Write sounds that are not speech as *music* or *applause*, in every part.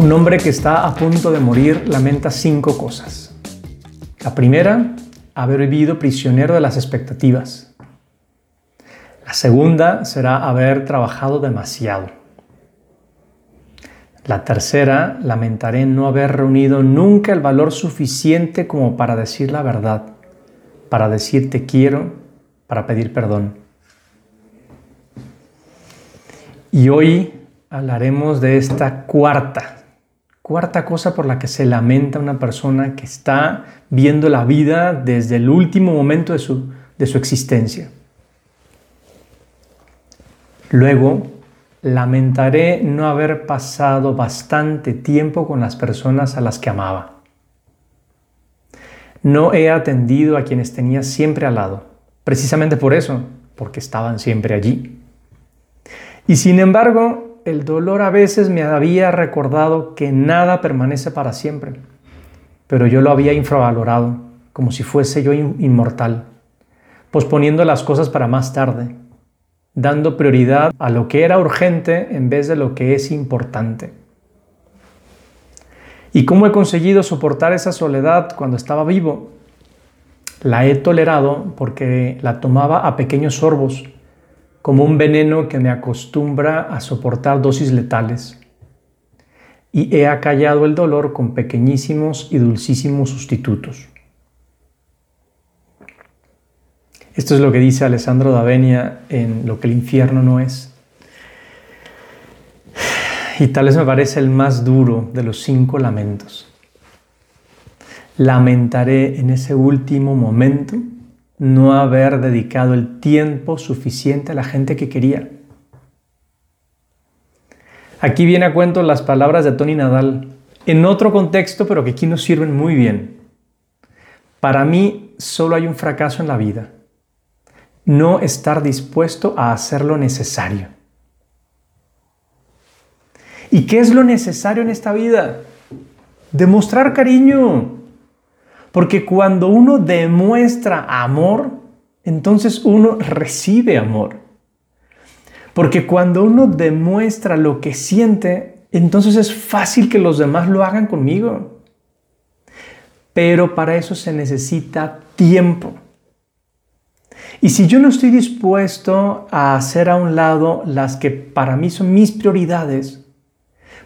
Un hombre que está a punto de morir lamenta cinco cosas. La primera, haber vivido prisionero de las expectativas. La segunda será haber trabajado demasiado. La tercera, lamentaré no haber reunido nunca el valor suficiente como para decir la verdad, para decir te quiero, para pedir perdón. Y hoy hablaremos de esta cuarta, Cuarta cosa por la que se lamenta una persona que está viendo la vida desde el último momento de su, de su existencia. Luego, lamentaré no haber pasado bastante tiempo con las personas a las que amaba. No he atendido a quienes tenía siempre al lado, precisamente por eso, porque estaban siempre allí. Y sin embargo, el dolor a veces me había recordado que nada permanece para siempre, pero yo lo había infravalorado, como si fuese yo inmortal, posponiendo las cosas para más tarde, dando prioridad a lo que era urgente en vez de lo que es importante. ¿Y cómo he conseguido soportar esa soledad cuando estaba vivo? La he tolerado porque la tomaba a pequeños sorbos como un veneno que me acostumbra a soportar dosis letales. Y he acallado el dolor con pequeñísimos y dulcísimos sustitutos. Esto es lo que dice Alessandro D'Avenia en Lo que el infierno no es. Y tal vez me parece el más duro de los cinco lamentos. Lamentaré en ese último momento no haber dedicado el tiempo suficiente a la gente que quería. Aquí viene a cuento las palabras de Tony Nadal, en otro contexto, pero que aquí nos sirven muy bien. Para mí solo hay un fracaso en la vida, no estar dispuesto a hacer lo necesario. ¿Y qué es lo necesario en esta vida? Demostrar cariño, porque cuando uno demuestra amor, entonces uno recibe amor. Porque cuando uno demuestra lo que siente, entonces es fácil que los demás lo hagan conmigo. Pero para eso se necesita tiempo. Y si yo no estoy dispuesto a hacer a un lado las que para mí son mis prioridades,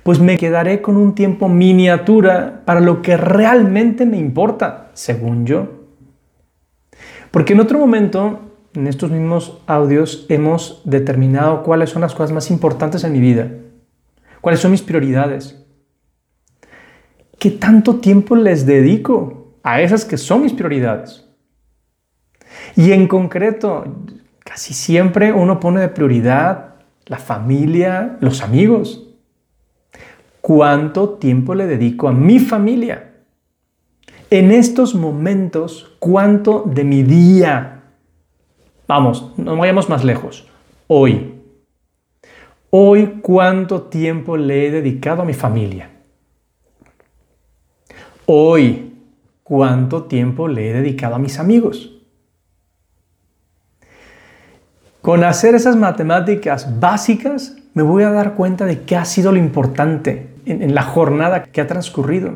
pues me quedaré con un tiempo miniatura para lo que realmente me importa, según yo. Porque en otro momento, en estos mismos audios, hemos determinado cuáles son las cosas más importantes en mi vida, cuáles son mis prioridades. ¿Qué tanto tiempo les dedico a esas que son mis prioridades? Y en concreto, casi siempre uno pone de prioridad la familia, los amigos cuánto tiempo le dedico a mi familia. En estos momentos, cuánto de mi día, vamos, no vayamos más lejos, hoy, hoy cuánto tiempo le he dedicado a mi familia. Hoy, cuánto tiempo le he dedicado a mis amigos. Con hacer esas matemáticas básicas, me voy a dar cuenta de qué ha sido lo importante en, la jornada que ha transcurrido.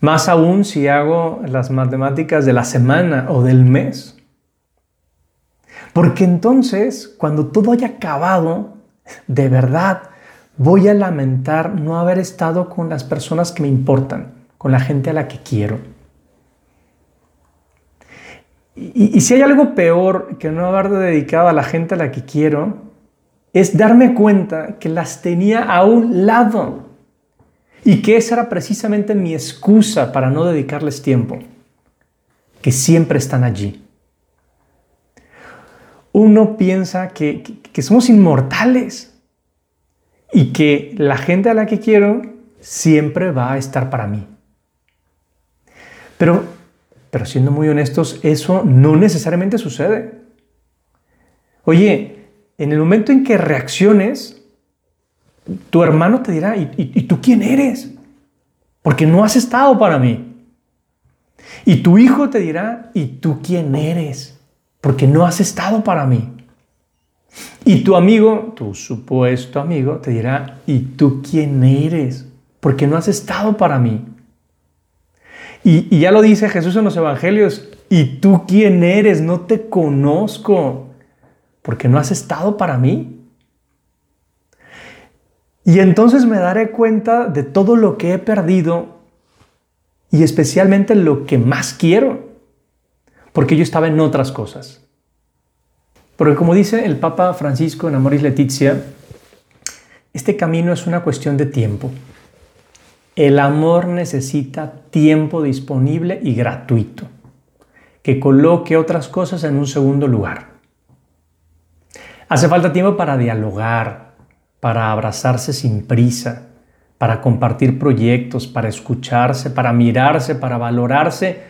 Más aún si hago las matemáticas de la semana o del mes. Porque entonces, cuando todo haya acabado, de verdad, voy a lamentar no haber estado con las personas que me importan, con la gente a la que quiero. Y, y, si hay algo peor que no haber dedicado a la gente a la que quiero, es darme cuenta que las tenía a un lado y que esa era precisamente mi excusa para no dedicarles tiempo, que siempre están allí. Uno piensa que, que, somos inmortales y que la gente a la que quiero siempre va a estar para mí. Pero, pero siendo muy honestos, eso no necesariamente sucede. Oye, en el momento en que reacciones, tu hermano te dirá, ¿y, tú quién eres? Porque no has estado para mí. Y tu hijo te dirá, ¿y tú quién eres? Porque no has estado para mí. Y tu amigo, tu supuesto amigo, te dirá, ¿y tú quién eres? porque no has estado para mí. Y, ya lo dice Jesús en los Evangelios, ¿y tú quién eres? No te conozco, porque no has estado para mí. Y entonces me daré cuenta de todo lo que he perdido y especialmente lo que más quiero, porque yo estaba en otras cosas. Porque como dice el Papa Francisco en Amoris Letizia, este camino es una cuestión de tiempo. El amor necesita tiempo disponible y gratuito, que coloque otras cosas en un segundo lugar. Hace falta tiempo para dialogar, para abrazarse sin prisa, para compartir proyectos, para escucharse, para mirarse, para valorarse,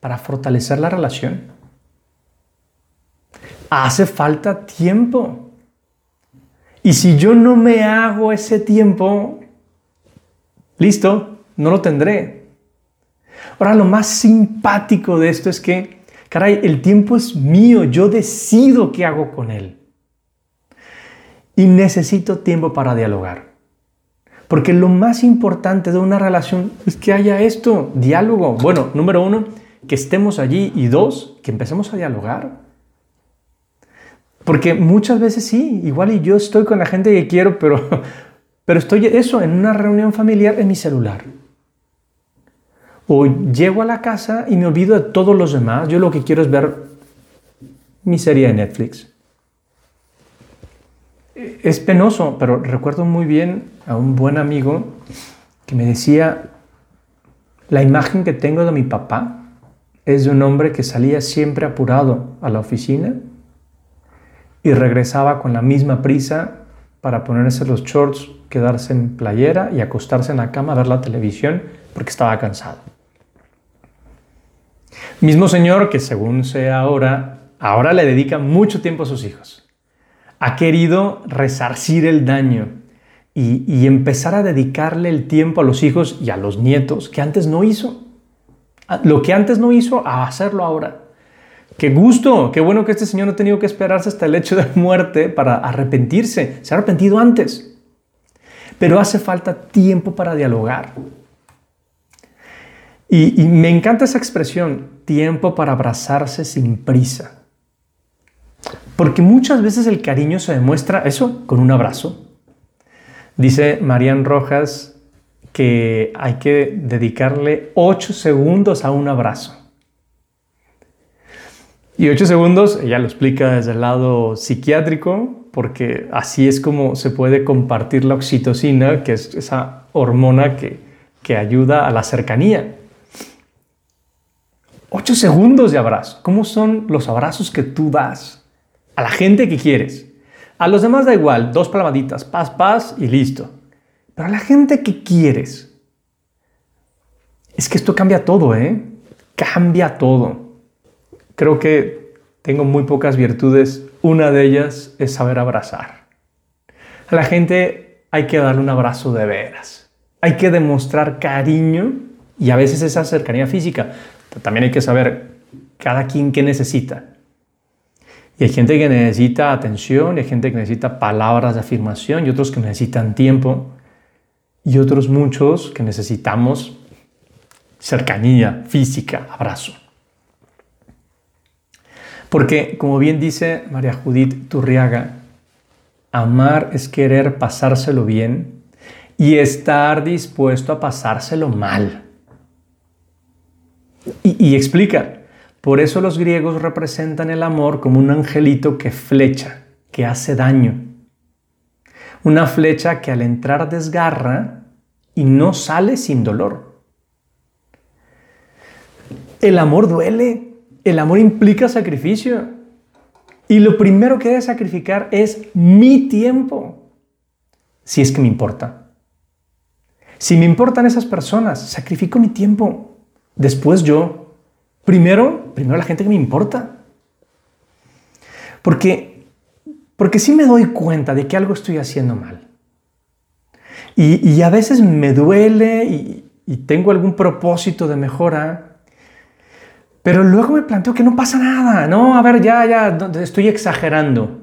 para fortalecer la relación. Hace falta tiempo. Y si yo no me hago ese tiempo, listo, no lo tendré. Ahora, lo más simpático de esto es que, caray, el tiempo es mío, yo decido qué hago con él. Y necesito tiempo para dialogar. Porque lo más importante de una relación es que haya esto, diálogo. Bueno, número uno, que estemos allí y dos, que empecemos a dialogar. Porque muchas veces sí, igual y yo estoy con la gente que quiero, pero, *laughs* pero estoy eso, en una reunión familiar en mi celular. O llego a la casa y me olvido de todos los demás. Yo lo que quiero es ver mi serie de Netflix. Es penoso, pero recuerdo muy bien a un buen amigo que me decía, la imagen que tengo de mi papá es de un hombre que salía siempre apurado a la oficina y regresaba con la misma prisa para ponerse los shorts, quedarse en playera y acostarse en la cama a ver la televisión porque estaba cansado. Mismo señor que según sea ahora, ahora le dedica mucho tiempo a sus hijos ha querido resarcir el daño y, empezar a dedicarle el tiempo a los hijos y a los nietos que antes no hizo. Ah, lo que antes no hizo, a hacerlo ahora. Qué gusto, qué bueno que este señor no ha tenido que esperarse hasta el hecho de muerte para arrepentirse. Se ha arrepentido antes. Pero hace falta tiempo para dialogar. y me encanta esa expresión, tiempo para abrazarse sin prisa. Porque muchas veces el cariño se demuestra eso con un abrazo. Dice Marian Rojas que hay que dedicarle 8 segundos a un abrazo. Y 8 segundos, ella lo explica desde el lado psiquiátrico, porque así es como se puede compartir la oxitocina, que es esa hormona que, que ayuda a la cercanía. 8 segundos de abrazo. ¿Cómo son los abrazos que tú das? A la gente que quieres. A los demás da igual, dos palmaditas, paz, paz y listo. Pero a la gente que quieres. Es que esto cambia todo, ¿eh? Cambia todo. Creo que tengo muy pocas virtudes. Una de ellas es saber abrazar. A la gente hay que darle un abrazo de veras. Hay que demostrar cariño y a veces esa cercanía física. también hay que saber cada quien qué necesita. Y hay gente que necesita atención, y hay gente que necesita palabras de afirmación, y otros que necesitan tiempo, y otros muchos que necesitamos cercanía física, abrazo. Porque, como bien dice María Judith Turriaga, amar es querer pasárselo bien y estar dispuesto a pasárselo mal. Y, y explica, por eso los griegos representan el amor como un angelito que flecha, que hace daño. Una flecha que al entrar desgarra y no sale sin dolor. El amor duele, el amor implica sacrificio. Y lo primero que debe sacrificar es mi tiempo, si es que me importa. Si me importan esas personas, sacrifico mi tiempo. Después yo, Primero, primero la gente que me importa. Porque, porque sí me doy cuenta de que algo estoy haciendo mal. Y, a veces me duele y, y tengo algún propósito de mejora, pero luego me planteo que no pasa nada. No, a ver, ya, ya, estoy exagerando.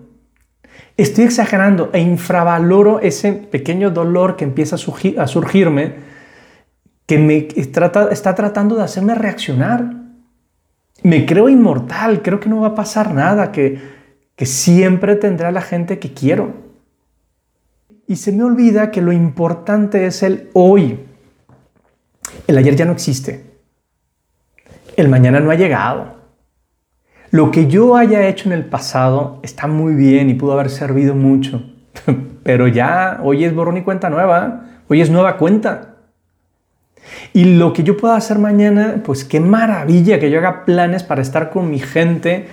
Estoy exagerando e infravaloro ese pequeño dolor que empieza a, surgirme que me trata, está tratando de hacerme reaccionar. Me creo inmortal, creo que no va a pasar nada, que, que siempre tendré a la gente que quiero. Y se me olvida que lo importante es el hoy. El ayer ya no existe. El mañana no ha llegado. Lo que yo haya hecho en el pasado está muy bien y pudo haber servido mucho. *laughs* Pero ya hoy es borrón y cuenta nueva. Hoy es nueva cuenta. Y lo que yo pueda hacer mañana, pues qué maravilla que yo haga planes para estar con mi gente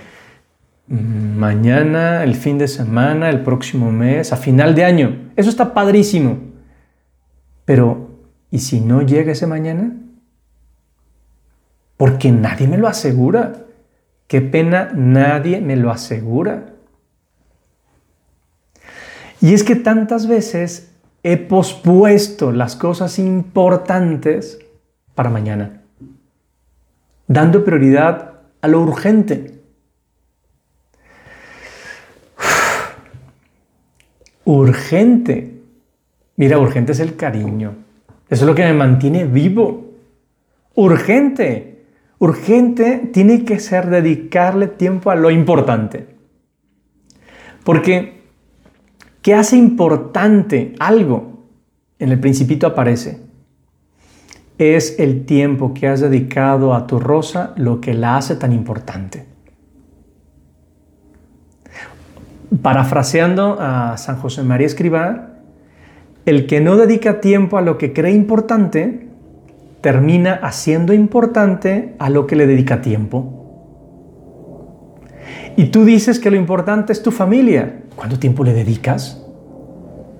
mm, mañana, el fin de semana, el próximo mes, a final de año. Eso está padrísimo. Pero, ¿y si no llega ese mañana? Porque nadie me lo asegura. Qué pena, nadie me lo asegura. Y es que tantas veces he pospuesto las cosas importantes para mañana, dando prioridad a lo urgente. Urgente. Mira, urgente es el cariño. Eso es lo que me mantiene vivo. Urgente. Urgente tiene que ser dedicarle tiempo a lo importante. Porque ¿Qué hace importante algo? En el principito aparece. Es el tiempo que has dedicado a tu rosa lo que la hace tan importante. Parafraseando a San José María Escribá, el que no dedica tiempo a lo que cree importante, termina haciendo importante a lo que le dedica tiempo. Y tú dices que lo importante es tu familia. ¿Cuánto tiempo le dedicas?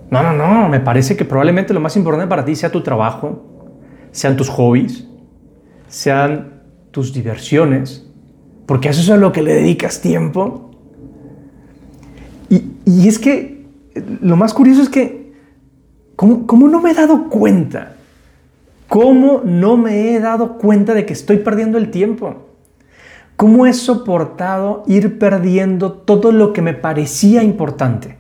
No, no, no. Me parece que probablemente lo más importante para ti sea tu trabajo, sean tus hobbies, sean tus diversiones, porque eso es a lo que le dedicas tiempo. Y, es que lo más curioso es que, ¿cómo, ¿cómo no me he dado cuenta? ¿Cómo no me he dado cuenta de que estoy perdiendo el tiempo? ¿Cómo he soportado ir perdiendo todo lo que me parecía importante?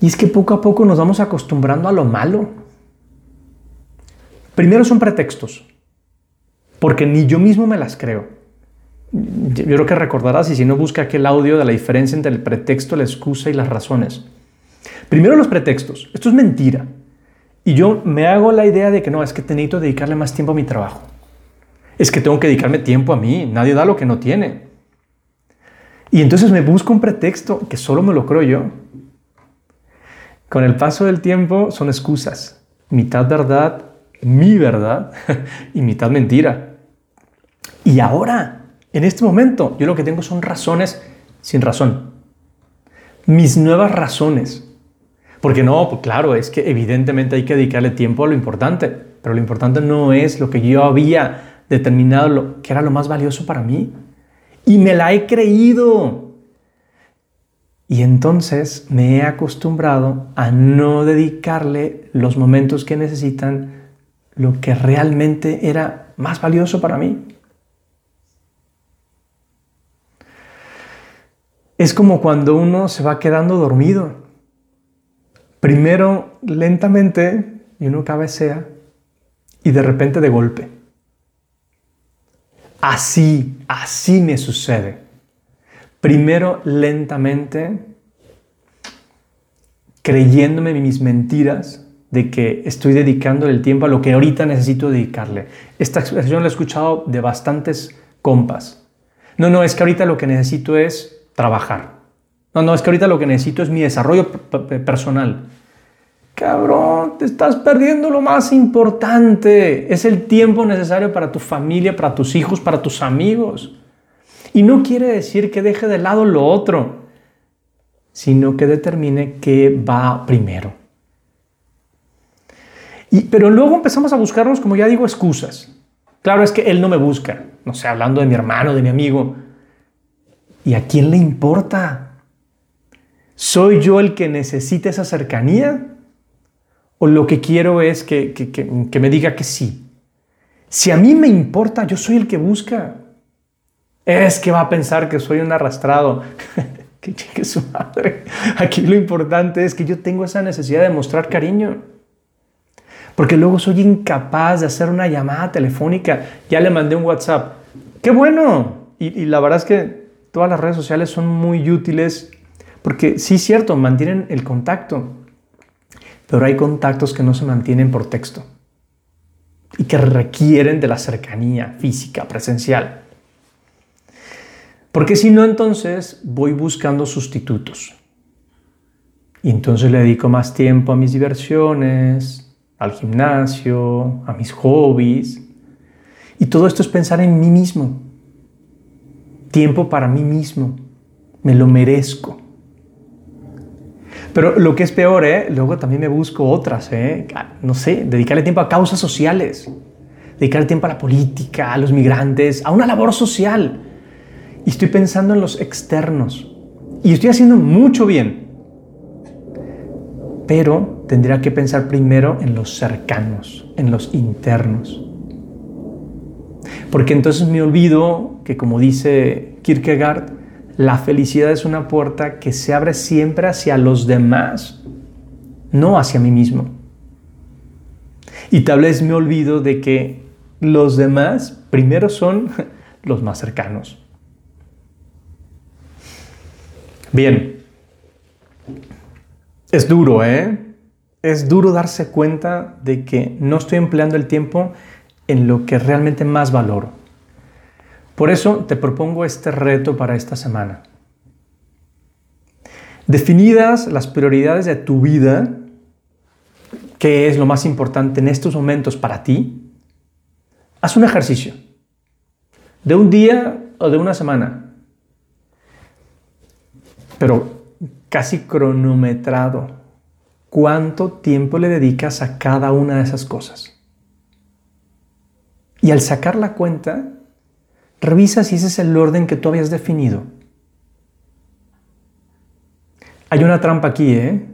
Y es que poco a poco nos vamos acostumbrando a lo malo. Primero son pretextos, porque ni yo mismo me las creo. Yo creo que recordarás, y si no, busca aquel audio de la diferencia entre el pretexto, la excusa y las razones. Primero los pretextos. Esto es mentira. Y yo me hago la idea de que no, es que necesito dedicarle más tiempo a mi trabajo es que tengo que dedicarme tiempo a mí, nadie da lo que no tiene. Y entonces me busco un pretexto que solo me lo creo yo. Con el paso del tiempo son excusas, mitad verdad, mi verdad *laughs* y mitad mentira. Y ahora, en este momento, yo lo que tengo son razones sin razón. Mis nuevas razones. Porque no, pues claro, es que evidentemente hay que dedicarle tiempo a lo importante, pero lo importante no es lo que yo había determinado lo que era lo más valioso para mí. Y me la he creído. Y entonces me he acostumbrado a no dedicarle los momentos que necesitan lo que realmente era más valioso para mí. Es como cuando uno se va quedando dormido. Primero lentamente y uno cabecea y de repente de golpe. Así, así me sucede. Primero lentamente, creyéndome mis mentiras de que estoy dedicando el tiempo a lo que ahorita necesito dedicarle. Esta expresión la he escuchado de bastantes compas. No, no, es que ahorita lo que necesito es trabajar. No, no, es que ahorita lo que necesito es mi desarrollo personal. Cabrón, te estás perdiendo lo más importante. Es el tiempo necesario para tu familia, para tus hijos, para tus amigos. Y no quiere decir que deje de lado lo otro, sino que determine qué va primero. Y, pero luego empezamos a buscarnos, como ya digo, excusas. Claro, es que él no me busca. No sé, hablando de mi hermano, de mi amigo. ¿Y a quién le importa? ¿Soy yo el que necesita esa cercanía? O lo que quiero es que, me diga que sí. Si a mí me importa, yo soy el que busca. Es que va a pensar que soy un arrastrado. *laughs* que cheque su madre. Aquí lo importante es que yo tengo esa necesidad de mostrar cariño. Porque luego soy incapaz de hacer una llamada telefónica. Ya le mandé un WhatsApp. ¡Qué bueno! Y, y la verdad es que todas las redes sociales son muy útiles porque sí cierto, mantienen el contacto. Pero hay contactos que no se mantienen por texto y que requieren de la cercanía física, presencial. Porque si no, entonces voy buscando sustitutos. Y entonces le dedico más tiempo a mis diversiones, al gimnasio, a mis hobbies. Y todo esto es pensar en mí mismo. Tiempo para mí mismo. Me lo merezco. Pero lo que es peor, ¿eh? luego también me busco otras, ¿eh? no sé, dedicarle tiempo a causas sociales, dedicarle tiempo a la política, a los migrantes, a una labor social. Y estoy pensando en los externos. Y estoy haciendo mucho bien. Pero tendría que pensar primero en los cercanos, en los internos. Porque entonces me olvido que, como dice Kierkegaard, la felicidad es una puerta que se abre siempre hacia los demás, no hacia mí mismo. Y tal vez me olvido de que los demás primero son *laughs* los más cercanos. Bien, es duro, ¿eh? Es duro darse cuenta de que no estoy empleando el tiempo en lo que realmente más valoro. Por eso te propongo este reto para esta semana. Definidas las prioridades de tu vida, qué es lo más importante en estos momentos para ti, haz un ejercicio de un día o de una semana, pero casi cronometrado. ¿Cuánto tiempo le dedicas a cada una de esas cosas? Y al sacar la cuenta, Revisa si ese es el orden que tú habías definido. Hay una trampa aquí, ¿eh?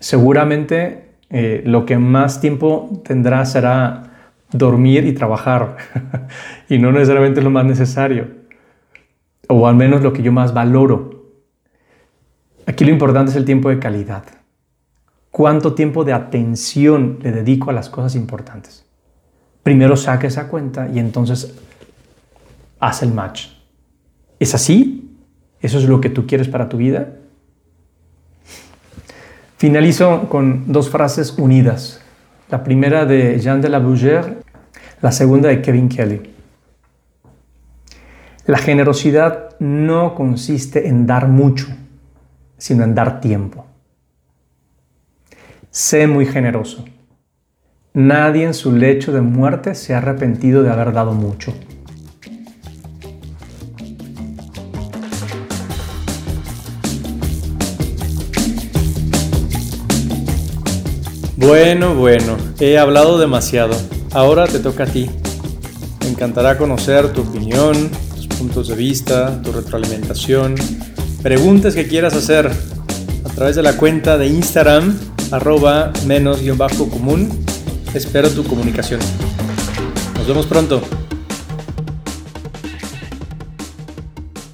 Seguramente eh, lo que más tiempo tendrá será dormir y trabajar, *laughs* y no necesariamente lo más necesario, o al menos lo que yo más valoro. Aquí lo importante es el tiempo de calidad. ¿Cuánto tiempo de atención le dedico a las cosas importantes? Primero saque esa cuenta y entonces haz el match. ¿Es así? ¿Eso es lo que tú quieres para tu vida? Finalizo con dos frases unidas. La primera de Jean de la Bougère, la segunda de Kevin Kelly. La generosidad no consiste en dar mucho, sino en dar tiempo. Sé muy generoso. Nadie en su lecho de muerte se ha arrepentido de haber dado mucho. Bueno, bueno, he hablado demasiado. Ahora te toca a ti. Me encantará conocer tu opinión, tus puntos de vista, tu retroalimentación, preguntas que quieras hacer a través de la cuenta de Instagram, arroba menos-común. Espero tu comunicación. Nos vemos pronto.